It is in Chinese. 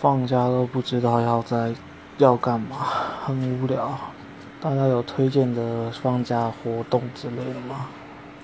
放假都不知道要在要干嘛很无聊。大家有推荐的放假活动之类的吗？